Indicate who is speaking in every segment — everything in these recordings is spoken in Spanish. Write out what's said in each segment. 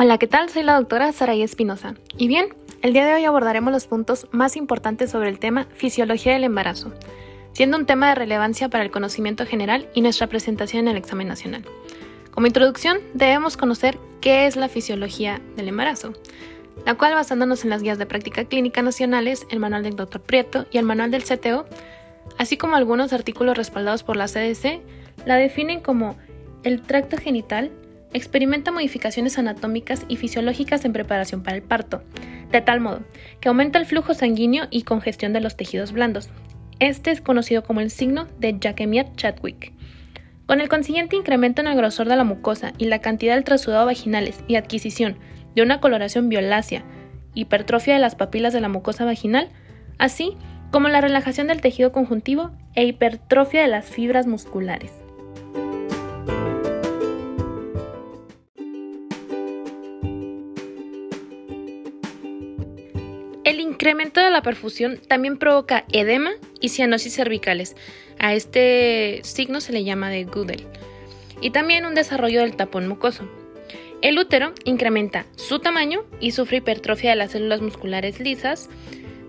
Speaker 1: Hola, ¿qué tal? Soy la doctora Saraí Espinosa. Y bien, el día de hoy abordaremos los puntos más importantes sobre el tema fisiología del embarazo, siendo un tema de relevancia para el conocimiento general y nuestra presentación en el examen nacional. Como introducción, debemos conocer qué es la fisiología del embarazo, la cual basándonos en las guías de práctica clínica nacionales, el manual del Dr. Prieto y el manual del CTO, así como algunos artículos respaldados por la CDC, la definen como el tracto genital, experimenta modificaciones anatómicas y fisiológicas en preparación para el parto, de tal modo que aumenta el flujo sanguíneo y congestión de los tejidos blandos. Este es conocido como el signo de Jacquemies-Chadwick. Con el consiguiente incremento en el grosor de la mucosa y la cantidad del trasudado vaginales y adquisición de una coloración violácea, hipertrofia de las papilas de la mucosa vaginal, así como la relajación del tejido conjuntivo e hipertrofia de las fibras musculares. El incremento de la perfusión también provoca edema y cianosis cervicales. A este signo se le llama de Goodell. Y también un desarrollo del tapón mucoso. El útero incrementa su tamaño y sufre hipertrofia de las células musculares lisas,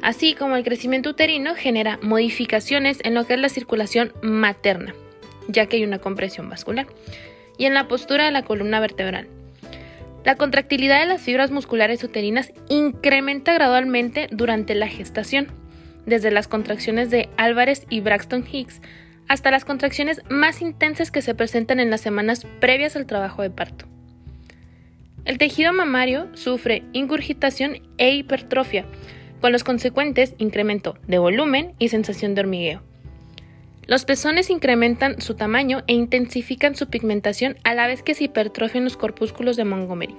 Speaker 1: así como el crecimiento uterino genera modificaciones en lo que es la circulación materna, ya que hay una compresión vascular, y en la postura de la columna vertebral. La contractilidad de las fibras musculares uterinas incrementa gradualmente durante la gestación, desde las contracciones de Álvarez y Braxton Hicks hasta las contracciones más intensas que se presentan en las semanas previas al trabajo de parto. El tejido mamario sufre ingurgitación e hipertrofia, con los consecuentes incremento de volumen y sensación de hormigueo. Los pezones incrementan su tamaño e intensifican su pigmentación a la vez que se hipertrofian los corpúsculos de Montgomery.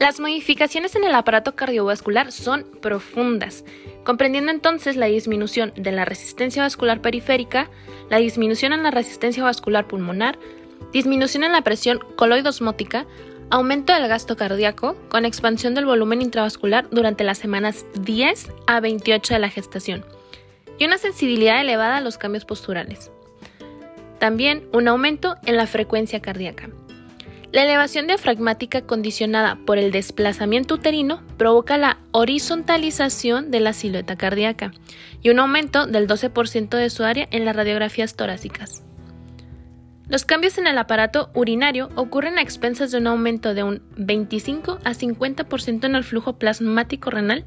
Speaker 1: Las modificaciones en el aparato cardiovascular son profundas, comprendiendo entonces la disminución de la resistencia vascular periférica, la disminución en la resistencia vascular pulmonar, disminución en la presión coloidosmótica, Aumento del gasto cardíaco con expansión del volumen intravascular durante las semanas 10 a 28 de la gestación y una sensibilidad elevada a los cambios posturales. También un aumento en la frecuencia cardíaca. La elevación diafragmática condicionada por el desplazamiento uterino provoca la horizontalización de la silueta cardíaca y un aumento del 12% de su área en las radiografías torácicas. Los cambios en el aparato urinario ocurren a expensas de un aumento de un 25 a 50% en el flujo plasmático renal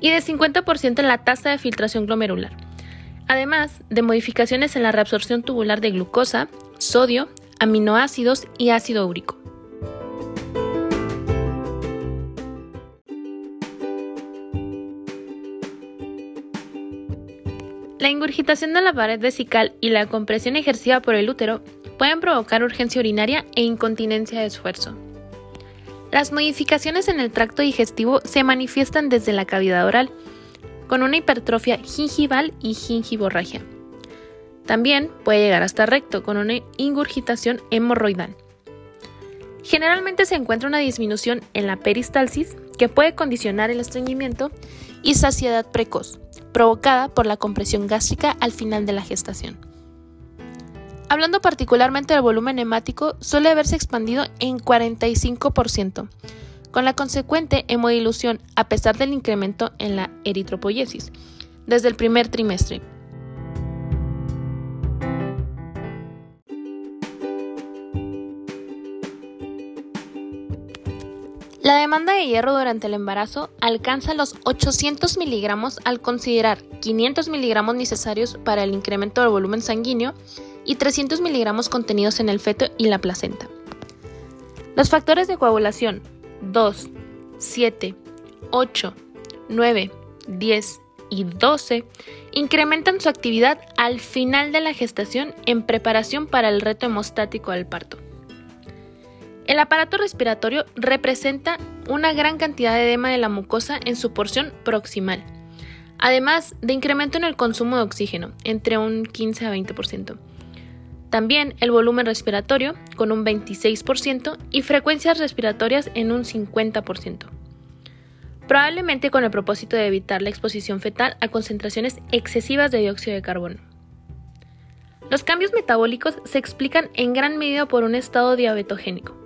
Speaker 1: y de 50% en la tasa de filtración glomerular, además de modificaciones en la reabsorción tubular de glucosa, sodio, aminoácidos y ácido úrico. La ingurgitación de la pared vesical y la compresión ejercida por el útero pueden provocar urgencia urinaria e incontinencia de esfuerzo. Las modificaciones en el tracto digestivo se manifiestan desde la cavidad oral, con una hipertrofia gingival y gingivorragia. También puede llegar hasta recto, con una ingurgitación hemorroidal. Generalmente se encuentra una disminución en la peristalsis que puede condicionar el estreñimiento y saciedad precoz, provocada por la compresión gástrica al final de la gestación. Hablando particularmente del volumen hemático, suele haberse expandido en 45%, con la consecuente hemodilución a pesar del incremento en la eritropoyesis desde el primer trimestre. La demanda de hierro durante el embarazo alcanza los 800 miligramos al considerar 500 miligramos necesarios para el incremento del volumen sanguíneo y 300 miligramos contenidos en el feto y la placenta. Los factores de coagulación 2, 7, 8, 9, 10 y 12 incrementan su actividad al final de la gestación en preparación para el reto hemostático del parto. El aparato respiratorio representa una gran cantidad de edema de la mucosa en su porción proximal, además de incremento en el consumo de oxígeno, entre un 15 a 20%. También el volumen respiratorio, con un 26%, y frecuencias respiratorias en un 50%. Probablemente con el propósito de evitar la exposición fetal a concentraciones excesivas de dióxido de carbono. Los cambios metabólicos se explican en gran medida por un estado diabetogénico,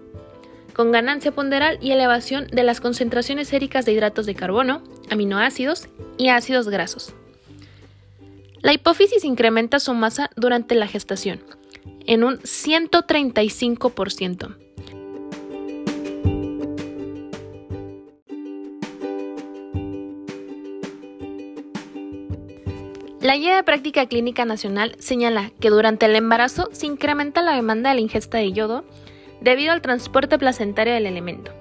Speaker 1: con ganancia ponderal y elevación de las concentraciones séricas de hidratos de carbono, aminoácidos y ácidos grasos. La hipófisis incrementa su masa durante la gestación en un 135%. La Guía de Práctica Clínica Nacional señala que durante el embarazo se incrementa la demanda de la ingesta de yodo debido al transporte placentario del elemento,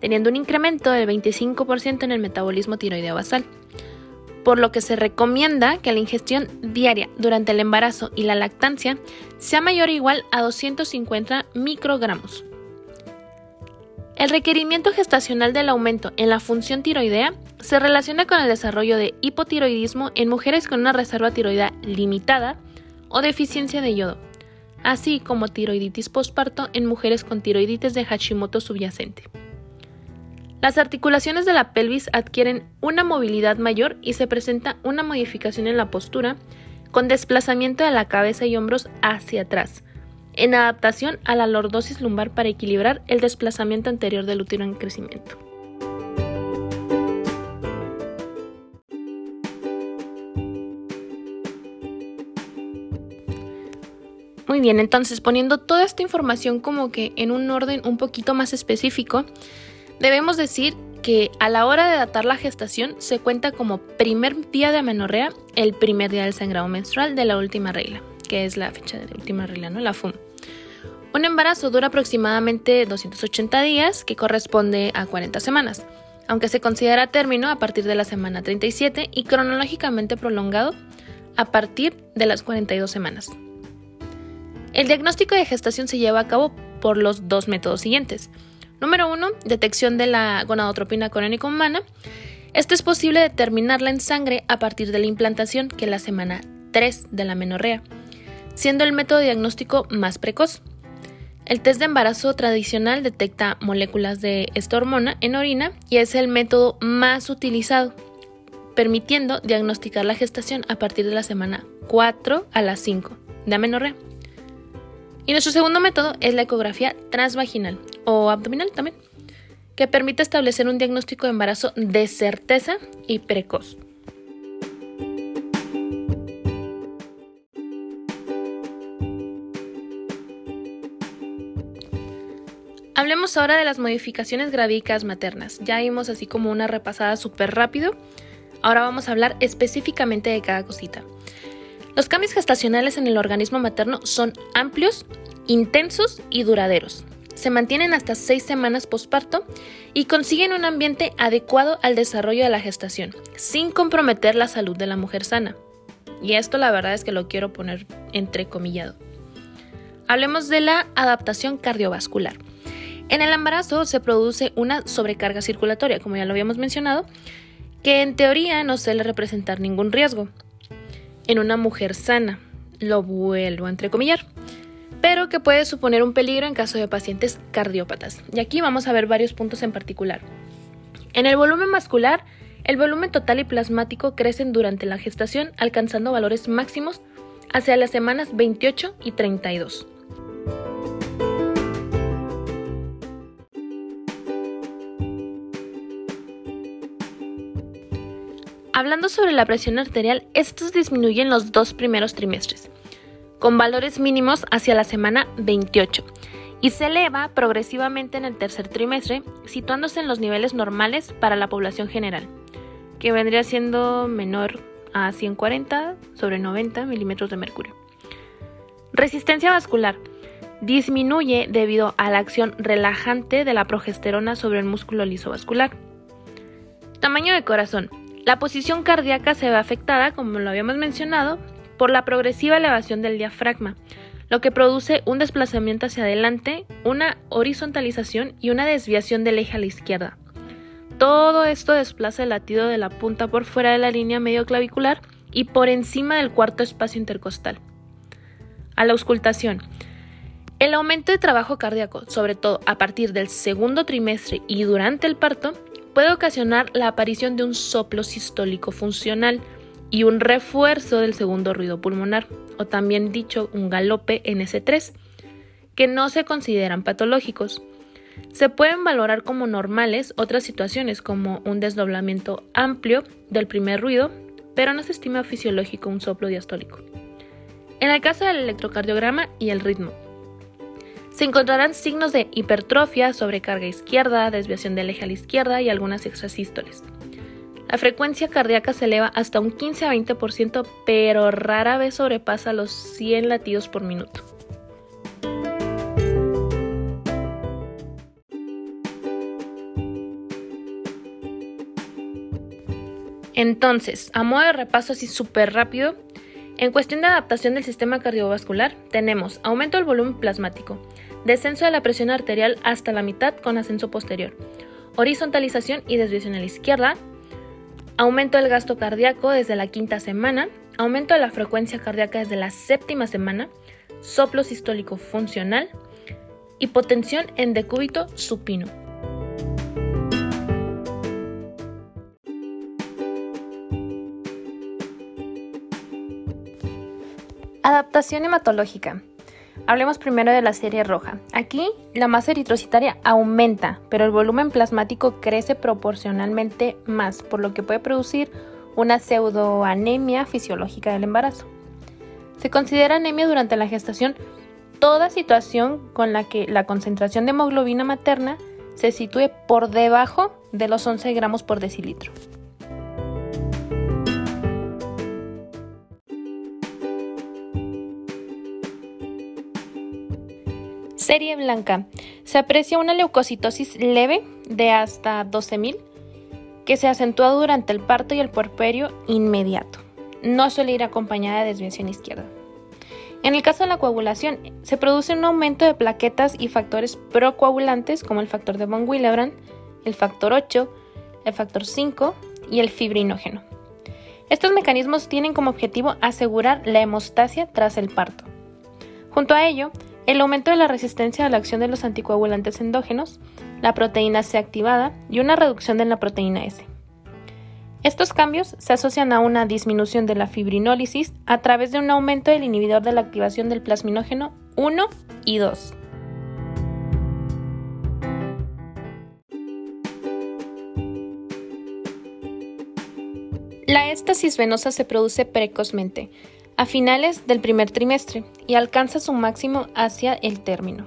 Speaker 1: teniendo un incremento del 25% en el metabolismo tiroideo basal, por lo que se recomienda que la ingestión diaria durante el embarazo y la lactancia sea mayor o igual a 250 microgramos. El requerimiento gestacional del aumento en la función tiroidea se relaciona con el desarrollo de hipotiroidismo en mujeres con una reserva tiroidea limitada o deficiencia de yodo, así como tiroiditis postparto en mujeres con tiroiditis de Hashimoto subyacente. Las articulaciones de la pelvis adquieren una movilidad mayor y se presenta una modificación en la postura con desplazamiento de la cabeza y hombros hacia atrás, en adaptación a la lordosis lumbar para equilibrar el desplazamiento anterior del útero en crecimiento. Bien, entonces poniendo toda esta información como que en un orden un poquito más específico, debemos decir que a la hora de datar la gestación se cuenta como primer día de amenorrea el primer día del sangrado menstrual de la última regla, que es la fecha de la última regla, ¿no? La FUM. Un embarazo dura aproximadamente 280 días, que corresponde a 40 semanas, aunque se considera término a partir de la semana 37 y cronológicamente prolongado a partir de las 42 semanas. El diagnóstico de gestación se lleva a cabo por los dos métodos siguientes. Número 1. Detección de la gonadotropina corónica humana. Esto es posible determinarla en sangre a partir de la implantación, que es la semana 3 de la menorrea, siendo el método diagnóstico más precoz. El test de embarazo tradicional detecta moléculas de esta hormona en orina y es el método más utilizado, permitiendo diagnosticar la gestación a partir de la semana 4 a las 5 de amenorrea. Y nuestro segundo método es la ecografía transvaginal o abdominal también, que permite establecer un diagnóstico de embarazo de certeza y precoz. Hablemos ahora de las modificaciones gradicas maternas. Ya vimos así como una repasada súper rápido. Ahora vamos a hablar específicamente de cada cosita. Los cambios gestacionales en el organismo materno son amplios, intensos y duraderos. Se mantienen hasta seis semanas posparto y consiguen un ambiente adecuado al desarrollo de la gestación, sin comprometer la salud de la mujer sana. Y esto la verdad es que lo quiero poner entrecomillado. Hablemos de la adaptación cardiovascular. En el embarazo se produce una sobrecarga circulatoria, como ya lo habíamos mencionado, que en teoría no suele representar ningún riesgo en una mujer sana, lo vuelvo a entrecomillar, pero que puede suponer un peligro en caso de pacientes cardiópatas. Y aquí vamos a ver varios puntos en particular. En el volumen muscular, el volumen total y plasmático crecen durante la gestación, alcanzando valores máximos hacia las semanas 28 y 32. Hablando sobre la presión arterial, estos disminuyen los dos primeros trimestres, con valores mínimos hacia la semana 28, y se eleva progresivamente en el tercer trimestre, situándose en los niveles normales para la población general, que vendría siendo menor a 140 sobre 90 milímetros de mercurio. Resistencia vascular. Disminuye debido a la acción relajante de la progesterona sobre el músculo liso vascular. Tamaño de corazón. La posición cardíaca se ve afectada, como lo habíamos mencionado, por la progresiva elevación del diafragma, lo que produce un desplazamiento hacia adelante, una horizontalización y una desviación del eje a la izquierda. Todo esto desplaza el latido de la punta por fuera de la línea medio clavicular y por encima del cuarto espacio intercostal. A la auscultación. El aumento de trabajo cardíaco, sobre todo a partir del segundo trimestre y durante el parto, puede ocasionar la aparición de un soplo sistólico funcional y un refuerzo del segundo ruido pulmonar, o también dicho un galope NS3, que no se consideran patológicos. Se pueden valorar como normales otras situaciones como un desdoblamiento amplio del primer ruido, pero no se estima fisiológico un soplo diastólico. En el caso del electrocardiograma y el ritmo, se encontrarán signos de hipertrofia, sobrecarga izquierda, desviación del eje a la izquierda y algunas extrasístoles. La frecuencia cardíaca se eleva hasta un 15 a 20%, pero rara vez sobrepasa los 100 latidos por minuto. Entonces, a modo de repaso así súper rápido, en cuestión de adaptación del sistema cardiovascular, tenemos aumento del volumen plasmático, descenso de la presión arterial hasta la mitad con ascenso posterior, horizontalización y desviación a la izquierda, aumento del gasto cardíaco desde la quinta semana, aumento de la frecuencia cardíaca desde la séptima semana, soplo sistólico funcional, hipotensión en decúbito supino. Adaptación hematológica. Hablemos primero de la serie roja. Aquí la masa eritrocitaria aumenta, pero el volumen plasmático crece proporcionalmente más, por lo que puede producir una pseudoanemia fisiológica del embarazo. Se considera anemia durante la gestación toda situación con la que la concentración de hemoglobina materna se sitúe por debajo de los 11 gramos por decilitro. Serie blanca. Se aprecia una leucocitosis leve de hasta 12.000 que se acentúa durante el parto y el puerperio inmediato. No suele ir acompañada de desviación izquierda. En el caso de la coagulación, se produce un aumento de plaquetas y factores procoagulantes como el factor de von Willebrand, el factor 8, el factor 5 y el fibrinógeno. Estos mecanismos tienen como objetivo asegurar la hemostasia tras el parto. Junto a ello, el aumento de la resistencia a la acción de los anticoagulantes endógenos, la proteína C activada y una reducción de la proteína S. Estos cambios se asocian a una disminución de la fibrinólisis a través de un aumento del inhibidor de la activación del plasminógeno 1 y 2. La éstasis venosa se produce precozmente, a finales del primer trimestre y alcanza su máximo hacia el término.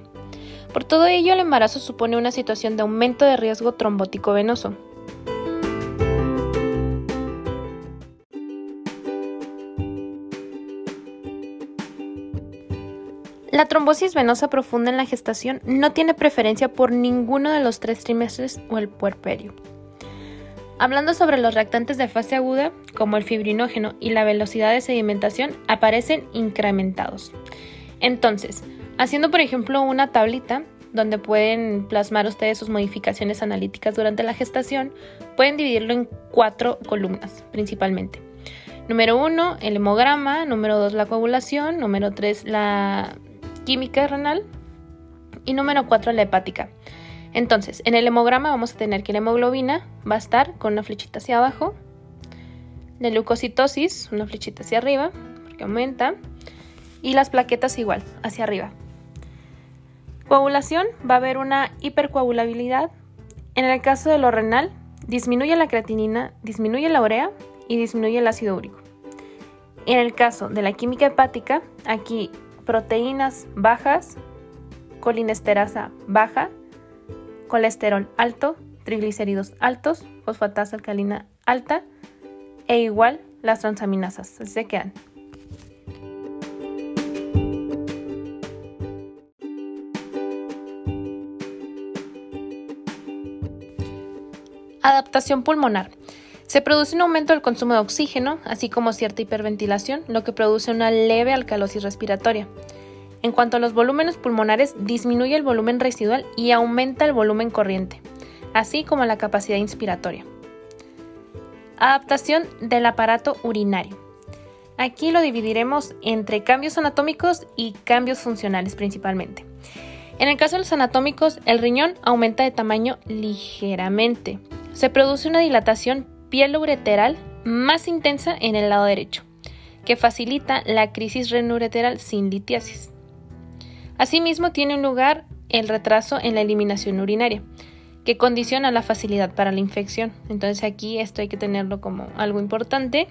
Speaker 1: Por todo ello, el embarazo supone una situación de aumento de riesgo trombótico venoso. La trombosis venosa profunda en la gestación no tiene preferencia por ninguno de los tres trimestres o el puerperio. Hablando sobre los reactantes de fase aguda, como el fibrinógeno y la velocidad de sedimentación, aparecen incrementados. Entonces, haciendo por ejemplo una tablita donde pueden plasmar ustedes sus modificaciones analíticas durante la gestación, pueden dividirlo en cuatro columnas principalmente. Número uno, el hemograma, número dos, la coagulación, número tres, la química renal y número cuatro, la hepática. Entonces, en el hemograma vamos a tener que la hemoglobina va a estar con una flechita hacia abajo, la leucocitosis, una flechita hacia arriba, porque aumenta, y las plaquetas igual, hacia arriba. Coagulación, va a haber una hipercoagulabilidad. En el caso de lo renal, disminuye la creatinina, disminuye la urea y disminuye el ácido úrico. En el caso de la química hepática, aquí proteínas bajas, colinesterasa baja, colesterol alto, triglicéridos altos, fosfatasa alcalina alta e igual las transaminasas. Se quedan. Adaptación pulmonar. Se produce un aumento del consumo de oxígeno, así como cierta hiperventilación, lo que produce una leve alcalosis respiratoria. En cuanto a los volúmenes pulmonares, disminuye el volumen residual y aumenta el volumen corriente, así como la capacidad inspiratoria. Adaptación del aparato urinario. Aquí lo dividiremos entre cambios anatómicos y cambios funcionales principalmente. En el caso de los anatómicos, el riñón aumenta de tamaño ligeramente. Se produce una dilatación piel ureteral más intensa en el lado derecho, que facilita la crisis renureteral sin litiasis. Asimismo, tiene un lugar el retraso en la eliminación urinaria, que condiciona la facilidad para la infección. Entonces aquí esto hay que tenerlo como algo importante.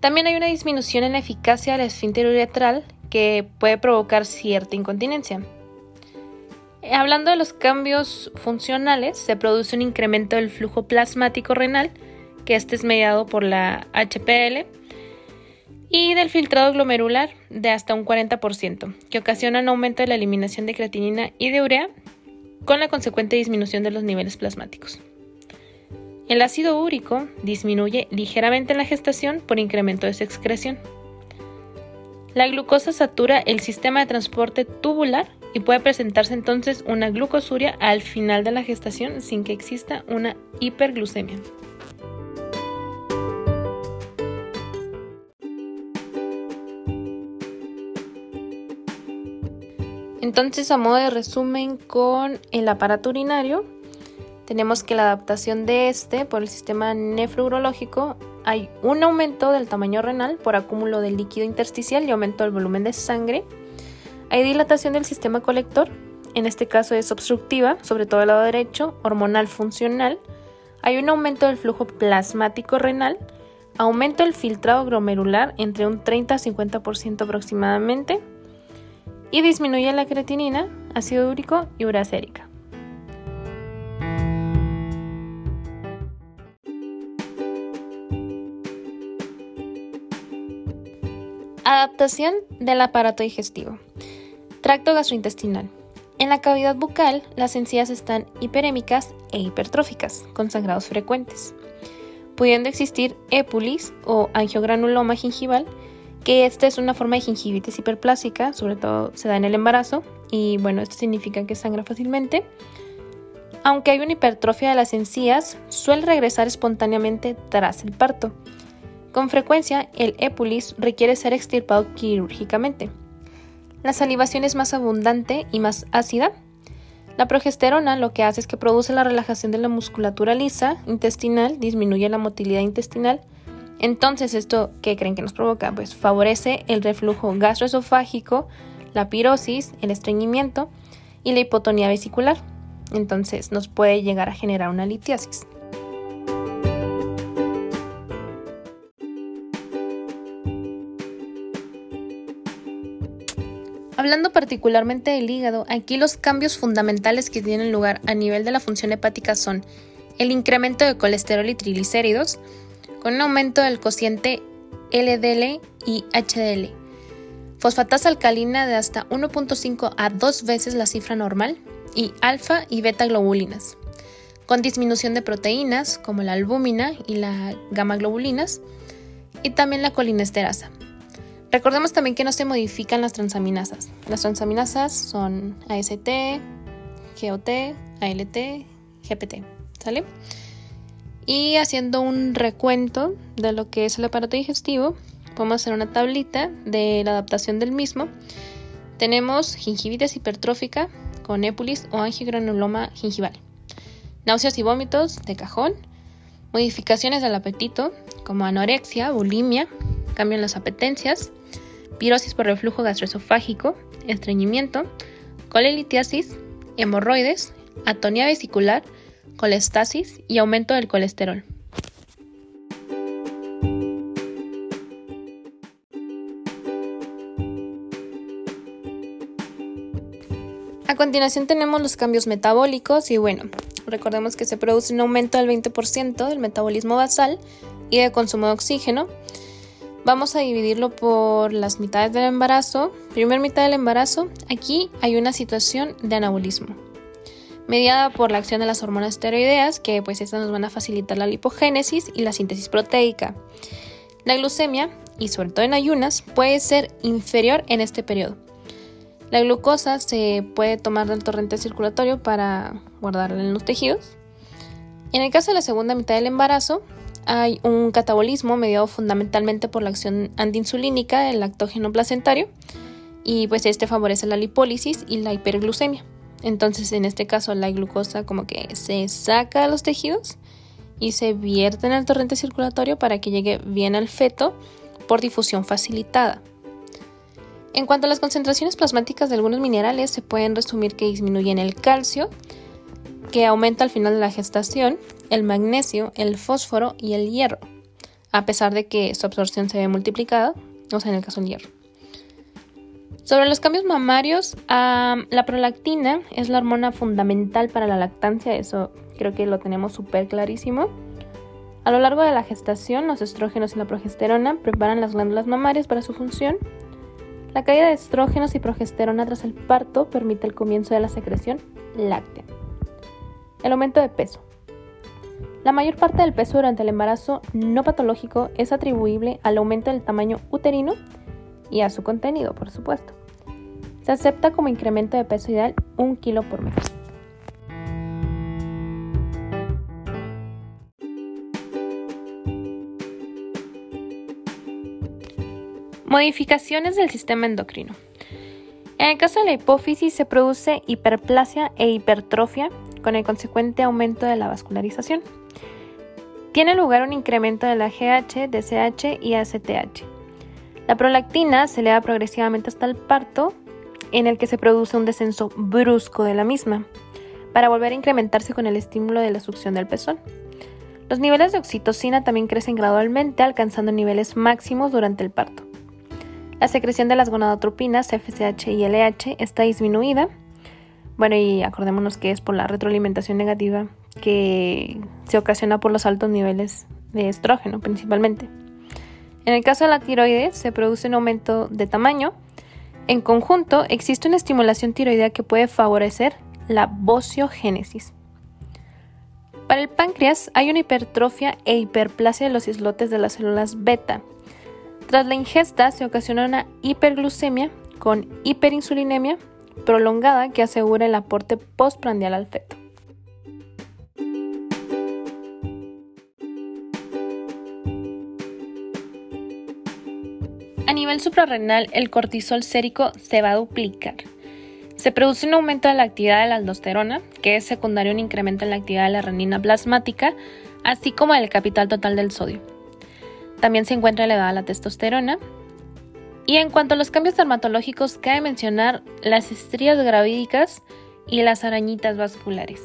Speaker 1: También hay una disminución en la eficacia del esfínter uretral que puede provocar cierta incontinencia. Hablando de los cambios funcionales, se produce un incremento del flujo plasmático renal, que este es mediado por la HPL, y del filtrado glomerular de hasta un 40%, que ocasiona un aumento de la eliminación de creatinina y de urea, con la consecuente disminución de los niveles plasmáticos. El ácido úrico disminuye ligeramente en la gestación por incremento de su excreción. La glucosa satura el sistema de transporte tubular y puede presentarse entonces una glucosuria al final de la gestación sin que exista una hiperglucemia. Entonces, a modo de resumen, con el aparato urinario, tenemos que la adaptación de este por el sistema nefrourológico hay un aumento del tamaño renal por acúmulo de líquido intersticial y aumento del volumen de sangre hay dilatación del sistema colector, en este caso es obstructiva, sobre todo el lado derecho, hormonal funcional. Hay un aumento del flujo plasmático renal, aumento del filtrado glomerular entre un 30 a 50% aproximadamente y disminuye la creatinina, ácido úrico y uracérica. Adaptación del aparato digestivo. Tracto gastrointestinal. En la cavidad bucal, las encías están hiperémicas e hipertróficas, con sangrados frecuentes, pudiendo existir épulis o angiogranuloma gingival, que esta es una forma de gingivitis hiperplásica, sobre todo se da en el embarazo, y bueno, esto significa que sangra fácilmente. Aunque hay una hipertrofia de las encías, suele regresar espontáneamente tras el parto. Con frecuencia, el épulis requiere ser extirpado quirúrgicamente. La salivación es más abundante y más ácida. La progesterona lo que hace es que produce la relajación de la musculatura lisa intestinal, disminuye la motilidad intestinal. Entonces, ¿esto qué creen que nos provoca? Pues favorece el reflujo gastroesofágico, la pirosis, el estreñimiento y la hipotonía vesicular. Entonces, nos puede llegar a generar una litiasis. Hablando particularmente del hígado, aquí los cambios fundamentales que tienen lugar a nivel de la función hepática son el incremento de colesterol y triglicéridos, con un aumento del cociente LDL y HDL, fosfatasa alcalina de hasta 1.5 a 2 veces la cifra normal, y alfa y beta globulinas, con disminución de proteínas como la albúmina y la gamma globulinas, y también la colinesterasa. Recordemos también que no se modifican las transaminasas. Las transaminasas son AST, GOT, ALT, GPT. ¿Sale? Y haciendo un recuento de lo que es el aparato digestivo, podemos hacer una tablita de la adaptación del mismo. Tenemos gingivitis hipertrófica con épulis o angiogranuloma gingival. Náuseas y vómitos de cajón. Modificaciones del apetito como anorexia, bulimia, cambio en las apetencias, pirosis por reflujo gastroesofágico, estreñimiento, colelitiasis, hemorroides, atonía vesicular, colestasis y aumento del colesterol. A continuación tenemos los cambios metabólicos y bueno, recordemos que se produce un aumento del 20% del metabolismo basal y de consumo de oxígeno, Vamos a dividirlo por las mitades del embarazo. Primer mitad del embarazo, aquí hay una situación de anabolismo, mediada por la acción de las hormonas esteroideas, que pues estas nos van a facilitar la lipogénesis y la síntesis proteica. La glucemia, y sobre todo en ayunas, puede ser inferior en este periodo. La glucosa se puede tomar del torrente circulatorio para guardarla en los tejidos. En el caso de la segunda mitad del embarazo, hay un catabolismo mediado fundamentalmente por la acción antiinsulínica del lactógeno placentario y pues este favorece la lipólisis y la hiperglucemia. Entonces en este caso la glucosa como que se saca de los tejidos y se vierte en el torrente circulatorio para que llegue bien al feto por difusión facilitada. En cuanto a las concentraciones plasmáticas de algunos minerales, se pueden resumir que disminuyen el calcio, que aumenta al final de la gestación, el magnesio, el fósforo y el hierro, a pesar de que su absorción se ve multiplicada, o sea, en el caso del hierro. Sobre los cambios mamarios, la prolactina es la hormona fundamental para la lactancia, eso creo que lo tenemos súper clarísimo. A lo largo de la gestación, los estrógenos y la progesterona preparan las glándulas mamarias para su función. La caída de estrógenos y progesterona tras el parto permite el comienzo de la secreción láctea. El aumento de peso. La mayor parte del peso durante el embarazo no patológico es atribuible al aumento del tamaño uterino y a su contenido, por supuesto. Se acepta como incremento de peso ideal un kilo por mes. Modificaciones del sistema endocrino. En el caso de la hipófisis se produce hiperplasia e hipertrofia con el consecuente aumento de la vascularización. Tiene lugar un incremento de la GH, DCH y ACTH. La prolactina se eleva progresivamente hasta el parto, en el que se produce un descenso brusco de la misma, para volver a incrementarse con el estímulo de la succión del pezón. Los niveles de oxitocina también crecen gradualmente, alcanzando niveles máximos durante el parto. La secreción de las gonadotropinas FSH y LH está disminuida. Bueno, y acordémonos que es por la retroalimentación negativa que se ocasiona por los altos niveles de estrógeno principalmente. En el caso de la tiroides se produce un aumento de tamaño. En conjunto existe una estimulación tiroidea que puede favorecer la vociogénesis. Para el páncreas hay una hipertrofia e hiperplasia de los islotes de las células beta. Tras la ingesta se ocasiona una hiperglucemia con hiperinsulinemia prolongada que asegura el aporte postprandial al feto. Nivel suprarrenal, el cortisol sérico se va a duplicar. Se produce un aumento de la actividad de la aldosterona, que es secundario a un incremento en la actividad de la renina plasmática, así como del capital total del sodio. También se encuentra elevada la testosterona. Y en cuanto a los cambios dermatológicos, cabe mencionar las estrías gravídicas y las arañitas vasculares.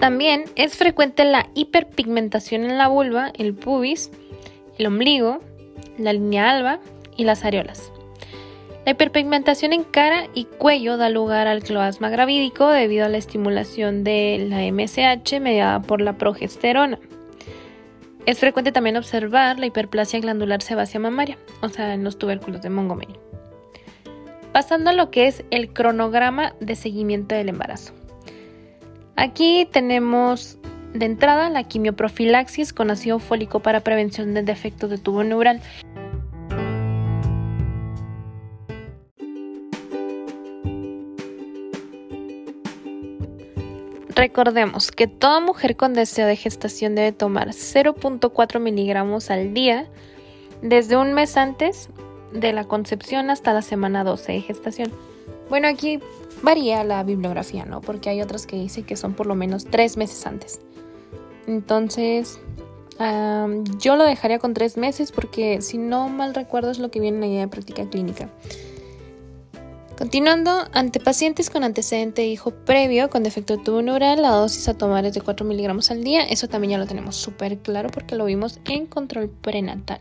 Speaker 1: También es frecuente la hiperpigmentación en la vulva, el pubis, el ombligo, la línea alba y las areolas. La hiperpigmentación en cara y cuello da lugar al cloasma gravídico debido a la estimulación de la MSH mediada por la progesterona. Es frecuente también observar la hiperplasia glandular sebácea mamaria, o sea, en los tubérculos de Montgomery. Pasando a lo que es el cronograma de seguimiento del embarazo. Aquí tenemos de entrada la quimioprofilaxis con ácido fólico para prevención del defecto de tubo neural. Recordemos que toda mujer con deseo de gestación debe tomar 0.4 miligramos al día desde un mes antes de la concepción hasta la semana 12 de gestación. Bueno, aquí varía la bibliografía, ¿no? Porque hay otras que dicen que son por lo menos tres meses antes. Entonces, yo lo dejaría con tres meses porque si no mal recuerdo es lo que viene en la idea de práctica clínica. Continuando, ante pacientes con antecedente de hijo previo con defecto neural, la dosis a tomar es de 4 miligramos al día. Eso también ya lo tenemos súper claro porque lo vimos en control prenatal.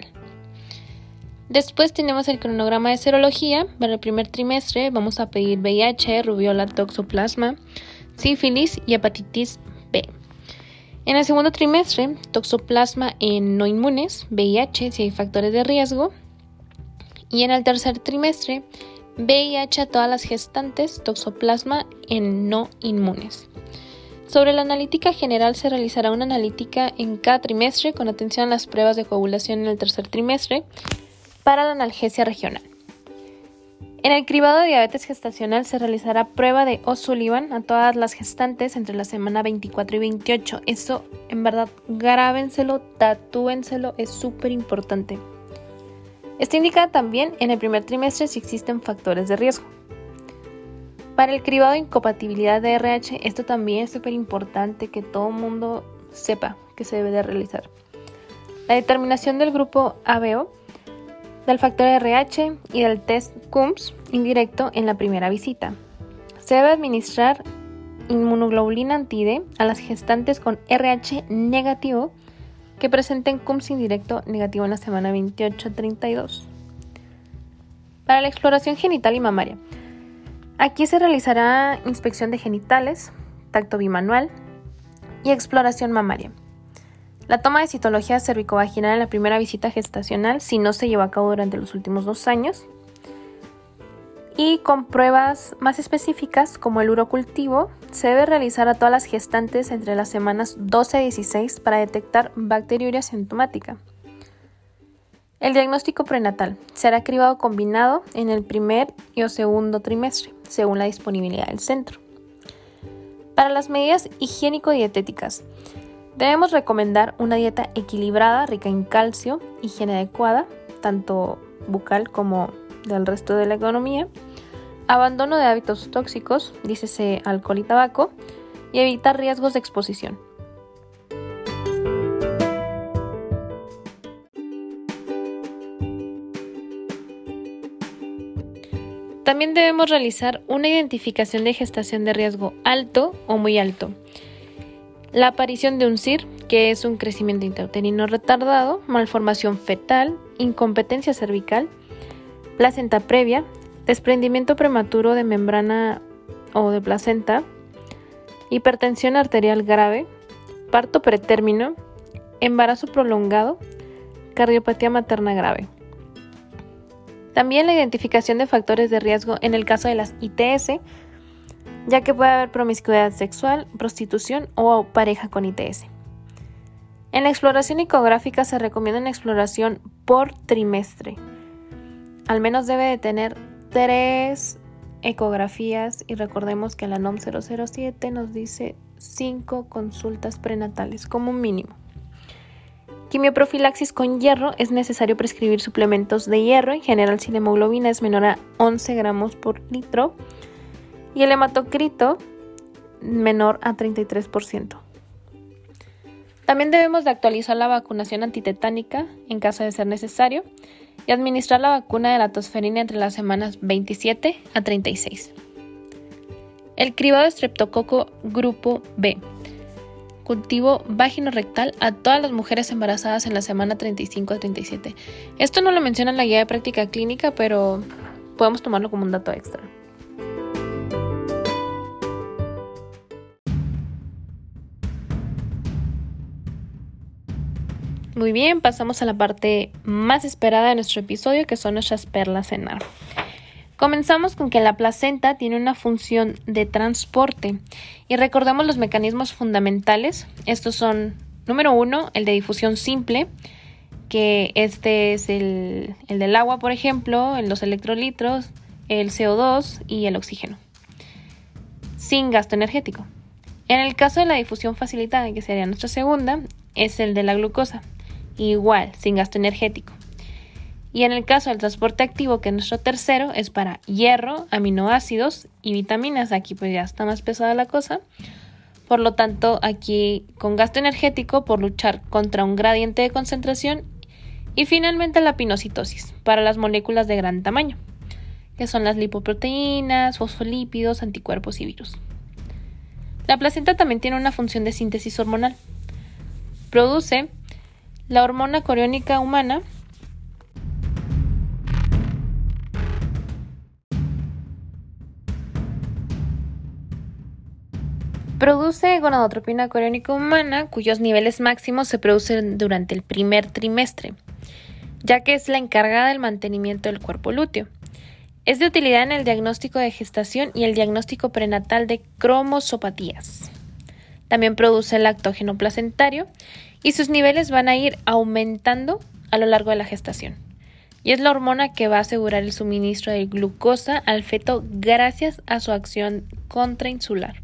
Speaker 1: Después tenemos el cronograma de serología. Para el primer trimestre vamos a pedir VIH, rubiola, toxoplasma, sífilis y hepatitis B. En el segundo trimestre, toxoplasma en no inmunes, VIH si hay factores de riesgo. Y en el tercer trimestre, VIH a todas las gestantes, toxoplasma en no inmunes. Sobre la analítica general se realizará una analítica en cada trimestre con atención a las pruebas de coagulación en el tercer trimestre para la analgesia regional. En el cribado de diabetes gestacional se realizará prueba de O'Sullivan a todas las gestantes entre la semana 24 y 28. Eso, en verdad, grábenselo, tatúenselo, es súper importante. Está indicada también en el primer trimestre si existen factores de riesgo. Para el cribado de incompatibilidad de RH, esto también es súper importante que todo mundo sepa que se debe de realizar. La determinación del grupo ABO, del factor RH y del test CUMS indirecto en la primera visita. Se debe administrar inmunoglobulina anti a las gestantes con RH negativo que presenten CUMS indirecto negativo en la semana 28-32. Para la exploración genital y mamaria. Aquí se realizará inspección de genitales, tacto bimanual y exploración mamaria. La toma de citología cervicovaginal en la primera visita gestacional si no se lleva a cabo durante los últimos dos años. Y con pruebas más específicas como el urocultivo, se debe realizar a todas las gestantes entre las semanas 12 a 16 para detectar bacteriuria sintomática. El diagnóstico prenatal será cribado combinado en el primer y o segundo trimestre, según la disponibilidad del centro. Para las medidas higiénico-dietéticas, debemos recomendar una dieta equilibrada, rica en calcio, higiene adecuada, tanto bucal como del resto de la economía, abandono de hábitos tóxicos, dícese alcohol y tabaco, y evitar riesgos de exposición. También debemos realizar una identificación de gestación de riesgo alto o muy alto. La aparición de un CIR, que es un crecimiento intrauterino retardado, malformación fetal, incompetencia cervical, placenta previa, desprendimiento prematuro de membrana o de placenta, hipertensión arterial grave, parto pretérmino, embarazo prolongado, cardiopatía materna grave. También la identificación de factores de riesgo en el caso de las ITS, ya que puede haber promiscuidad sexual, prostitución o pareja con ITS. En la exploración ecográfica se recomienda una exploración por trimestre. Al menos debe de tener tres ecografías y recordemos que la NOM 007 nos dice cinco consultas prenatales como mínimo. Quimioprofilaxis con hierro es necesario prescribir suplementos de hierro, en general si la hemoglobina es menor a 11 gramos por litro y el hematocrito menor a 33%. También debemos de actualizar la vacunación antitetánica en caso de ser necesario y administrar la vacuna de la tosferina entre las semanas 27 a 36. El cribado de streptococo grupo B cultivo rectal a todas las mujeres embarazadas en la semana 35 a 37. Esto no lo menciona en la guía de práctica clínica, pero podemos tomarlo como un dato extra. Muy bien, pasamos a la parte más esperada de nuestro episodio, que son nuestras perlas en ar. Comenzamos con que la placenta tiene una función de transporte y recordemos los mecanismos fundamentales. Estos son, número uno, el de difusión simple, que este es el, el del agua, por ejemplo, los electrolitos, el CO2 y el oxígeno, sin gasto energético. En el caso de la difusión facilitada, que sería nuestra segunda, es el de la glucosa, igual, sin gasto energético. Y en el caso del transporte activo, que es nuestro tercero, es para hierro, aminoácidos y vitaminas. Aquí pues ya está más pesada la cosa. Por lo tanto, aquí con gasto energético por luchar contra un gradiente de concentración. Y finalmente la pinocitosis para las moléculas de gran tamaño, que son las lipoproteínas, fosfolípidos, anticuerpos y virus. La placenta también tiene una función de síntesis hormonal. Produce la hormona coriónica humana, Produce gonadotropina coriónica humana, cuyos niveles máximos se producen durante el primer trimestre, ya que es la encargada del mantenimiento del cuerpo lúteo. Es de utilidad en el diagnóstico de gestación y el diagnóstico prenatal de cromosopatías. También produce el lactógeno placentario y sus niveles van a ir aumentando a lo largo de la gestación. Y es la hormona que va a asegurar el suministro de glucosa al feto gracias a su acción contrainsular.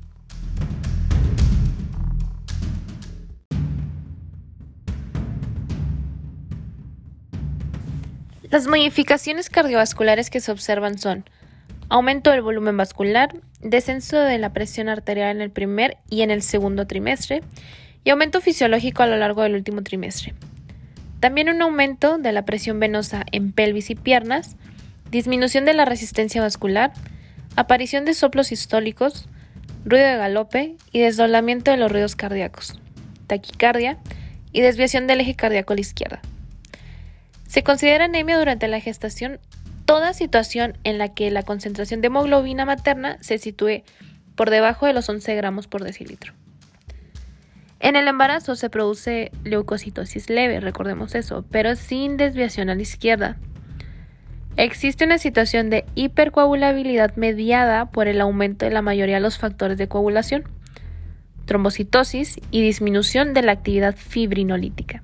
Speaker 1: Las modificaciones cardiovasculares que se observan son aumento del volumen vascular, descenso de la presión arterial en el primer y en el segundo trimestre y aumento fisiológico a lo largo del último trimestre. También un aumento de la presión venosa en pelvis y piernas, disminución de la resistencia vascular, aparición de soplos sistólicos, ruido de galope y desdoblamiento de los ruidos cardíacos, taquicardia y desviación del eje cardíaco a la izquierda. Se considera anemia durante la gestación toda situación en la que la concentración de hemoglobina materna se sitúe por debajo de los 11 gramos por decilitro. En el embarazo se produce leucocitosis leve, recordemos eso, pero sin desviación a la izquierda. Existe una situación de hipercoagulabilidad mediada por el aumento de la mayoría de los factores de coagulación, trombocitosis y disminución de la actividad fibrinolítica.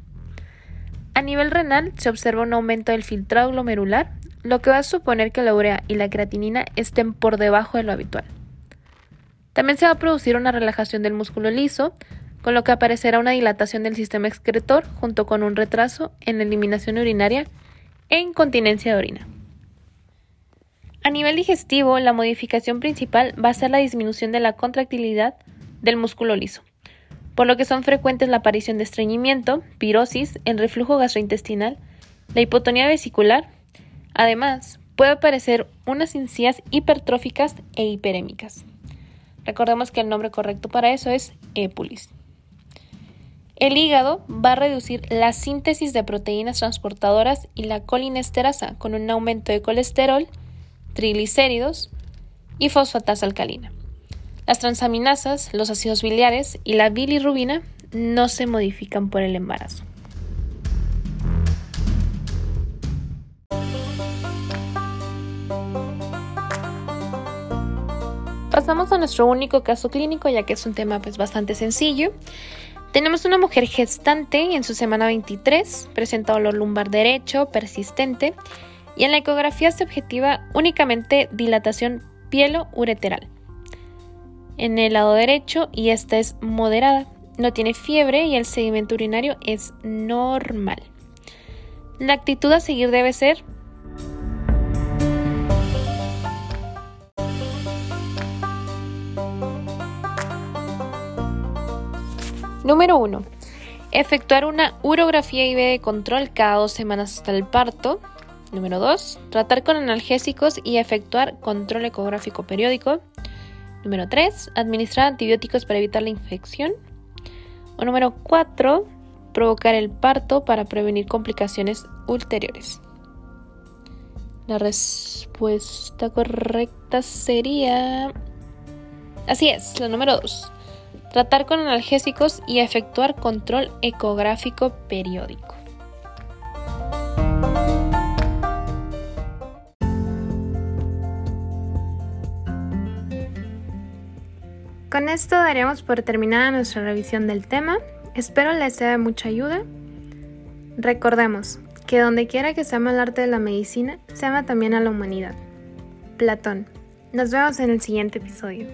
Speaker 1: A nivel renal se observa un aumento del filtrado glomerular, lo que va a suponer que la urea y la creatinina estén por debajo de lo habitual. También se va a producir una relajación del músculo liso, con lo que aparecerá una dilatación del sistema excretor junto con un retraso en la eliminación urinaria e incontinencia de orina. A nivel digestivo, la modificación principal va a ser la disminución de la contractilidad del músculo liso, por lo que son frecuentes la aparición de estreñimiento, pirosis, el reflujo gastrointestinal, la hipotonía vesicular. Además, puede aparecer unas encías hipertróficas e hiperémicas. Recordemos que el nombre correcto para eso es épulis. El hígado va a reducir la síntesis de proteínas transportadoras y la colinesterasa con un aumento de colesterol, triglicéridos y fosfatasa alcalina. Las transaminasas, los ácidos biliares y la bilirrubina no se modifican por el embarazo. Pasamos a nuestro único caso clínico, ya que es un tema pues, bastante sencillo. Tenemos una mujer gestante en su semana 23, presenta dolor lumbar derecho persistente y en la ecografía se objetiva únicamente dilatación pielo-ureteral en el lado derecho y esta es moderada. No tiene fiebre y el sedimento urinario es normal. La actitud a seguir debe ser Número 1. Efectuar una urografía IV de control cada dos semanas hasta el parto. Número 2. Tratar con analgésicos y efectuar control ecográfico periódico. Número 3. Administrar antibióticos para evitar la infección. O número 4. Provocar el parto para prevenir complicaciones ulteriores. La respuesta correcta sería... Así es, la número 2 tratar con analgésicos y efectuar control ecográfico periódico. Con esto daríamos por terminada nuestra revisión del tema. Espero les sea de mucha ayuda. Recordemos que donde quiera que se ama el arte de la medicina, se ama también a la humanidad. Platón. Nos vemos en el siguiente episodio.